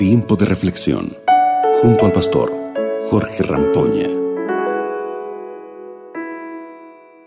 Tiempo de reflexión junto al pastor Jorge Rampoña.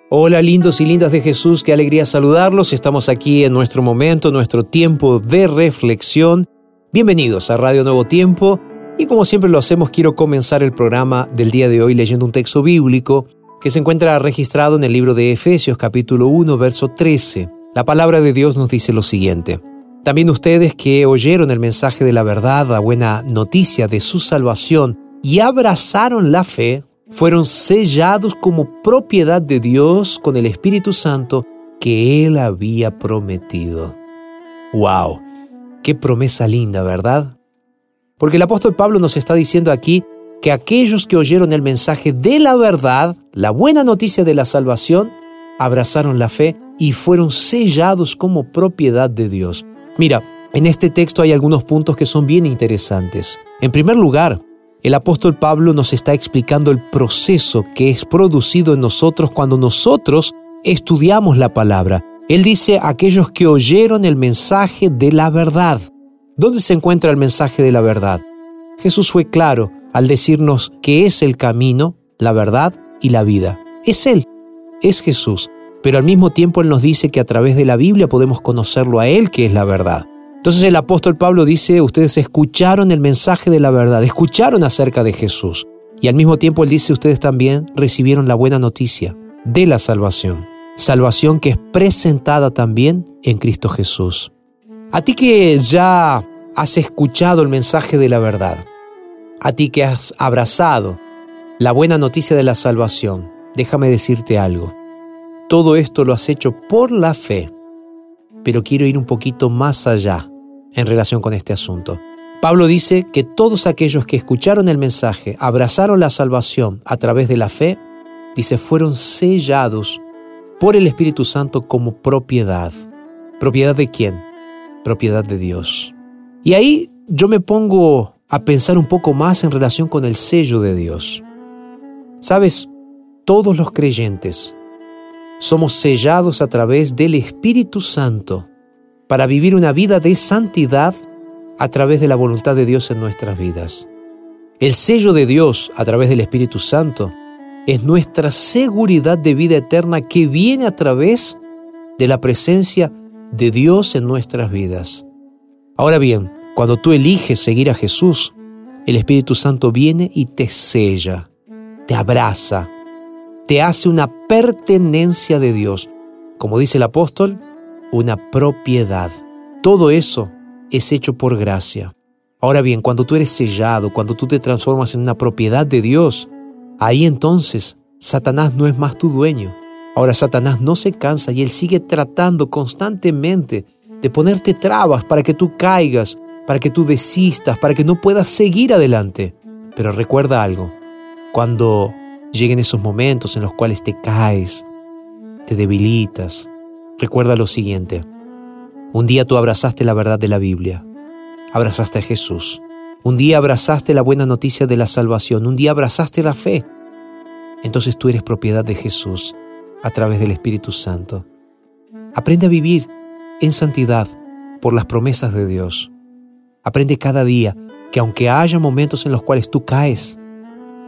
Hola lindos y lindas de Jesús, qué alegría saludarlos. Estamos aquí en nuestro momento, nuestro tiempo de reflexión. Bienvenidos a Radio Nuevo Tiempo y como siempre lo hacemos quiero comenzar el programa del día de hoy leyendo un texto bíblico que se encuentra registrado en el libro de Efesios capítulo 1 verso 13. La palabra de Dios nos dice lo siguiente. También ustedes que oyeron el mensaje de la verdad, la buena noticia de su salvación y abrazaron la fe, fueron sellados como propiedad de Dios con el Espíritu Santo que Él había prometido. ¡Wow! ¡Qué promesa linda, ¿verdad? Porque el apóstol Pablo nos está diciendo aquí que aquellos que oyeron el mensaje de la verdad, la buena noticia de la salvación, abrazaron la fe y fueron sellados como propiedad de Dios. Mira, en este texto hay algunos puntos que son bien interesantes. En primer lugar, el apóstol Pablo nos está explicando el proceso que es producido en nosotros cuando nosotros estudiamos la palabra. Él dice aquellos que oyeron el mensaje de la verdad. ¿Dónde se encuentra el mensaje de la verdad? Jesús fue claro al decirnos que es el camino, la verdad y la vida. Es Él, es Jesús pero al mismo tiempo Él nos dice que a través de la Biblia podemos conocerlo a Él, que es la verdad. Entonces el apóstol Pablo dice, ustedes escucharon el mensaje de la verdad, escucharon acerca de Jesús. Y al mismo tiempo Él dice, ustedes también recibieron la buena noticia de la salvación. Salvación que es presentada también en Cristo Jesús. A ti que ya has escuchado el mensaje de la verdad, a ti que has abrazado la buena noticia de la salvación, déjame decirte algo. Todo esto lo has hecho por la fe, pero quiero ir un poquito más allá en relación con este asunto. Pablo dice que todos aquellos que escucharon el mensaje, abrazaron la salvación a través de la fe, dice, fueron sellados por el Espíritu Santo como propiedad. ¿Propiedad de quién? Propiedad de Dios. Y ahí yo me pongo a pensar un poco más en relación con el sello de Dios. Sabes, todos los creyentes somos sellados a través del Espíritu Santo para vivir una vida de santidad a través de la voluntad de Dios en nuestras vidas. El sello de Dios a través del Espíritu Santo es nuestra seguridad de vida eterna que viene a través de la presencia de Dios en nuestras vidas. Ahora bien, cuando tú eliges seguir a Jesús, el Espíritu Santo viene y te sella, te abraza, te hace una pertenencia de Dios. Como dice el apóstol, una propiedad. Todo eso es hecho por gracia. Ahora bien, cuando tú eres sellado, cuando tú te transformas en una propiedad de Dios, ahí entonces Satanás no es más tu dueño. Ahora Satanás no se cansa y él sigue tratando constantemente de ponerte trabas para que tú caigas, para que tú desistas, para que no puedas seguir adelante. Pero recuerda algo, cuando lleguen esos momentos en los cuales te caes, te debilitas, recuerda lo siguiente. Un día tú abrazaste la verdad de la Biblia, abrazaste a Jesús. Un día abrazaste la buena noticia de la salvación, un día abrazaste la fe. Entonces tú eres propiedad de Jesús a través del Espíritu Santo. Aprende a vivir en santidad por las promesas de Dios. Aprende cada día que aunque haya momentos en los cuales tú caes,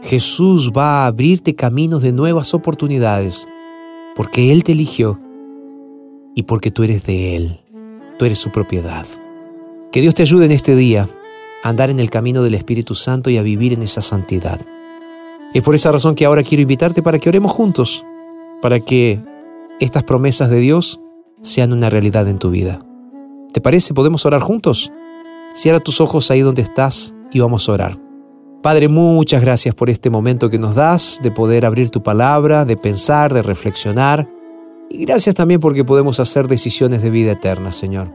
Jesús va a abrirte caminos de nuevas oportunidades, porque Él te eligió y porque tú eres de Él, tú eres su propiedad. Que Dios te ayude en este día a andar en el camino del Espíritu Santo y a vivir en esa santidad. Es por esa razón que ahora quiero invitarte para que oremos juntos, para que estas promesas de Dios sean una realidad en tu vida. ¿Te parece? ¿Podemos orar juntos? Cierra tus ojos ahí donde estás y vamos a orar. Padre, muchas gracias por este momento que nos das de poder abrir tu palabra, de pensar, de reflexionar. Y gracias también porque podemos hacer decisiones de vida eterna, Señor.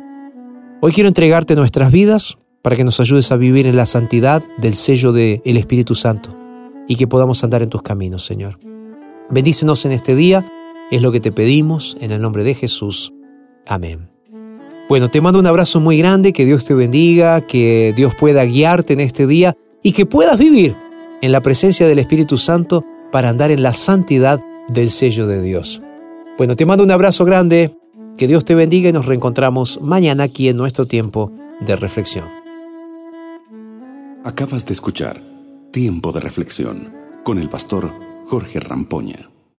Hoy quiero entregarte nuestras vidas para que nos ayudes a vivir en la santidad del sello del Espíritu Santo y que podamos andar en tus caminos, Señor. Bendícenos en este día, es lo que te pedimos, en el nombre de Jesús. Amén. Bueno, te mando un abrazo muy grande, que Dios te bendiga, que Dios pueda guiarte en este día y que puedas vivir en la presencia del Espíritu Santo para andar en la santidad del sello de Dios. Bueno, te mando un abrazo grande, que Dios te bendiga y nos reencontramos mañana aquí en nuestro tiempo de reflexión. Acabas de escuchar Tiempo de Reflexión con el pastor Jorge Rampoña.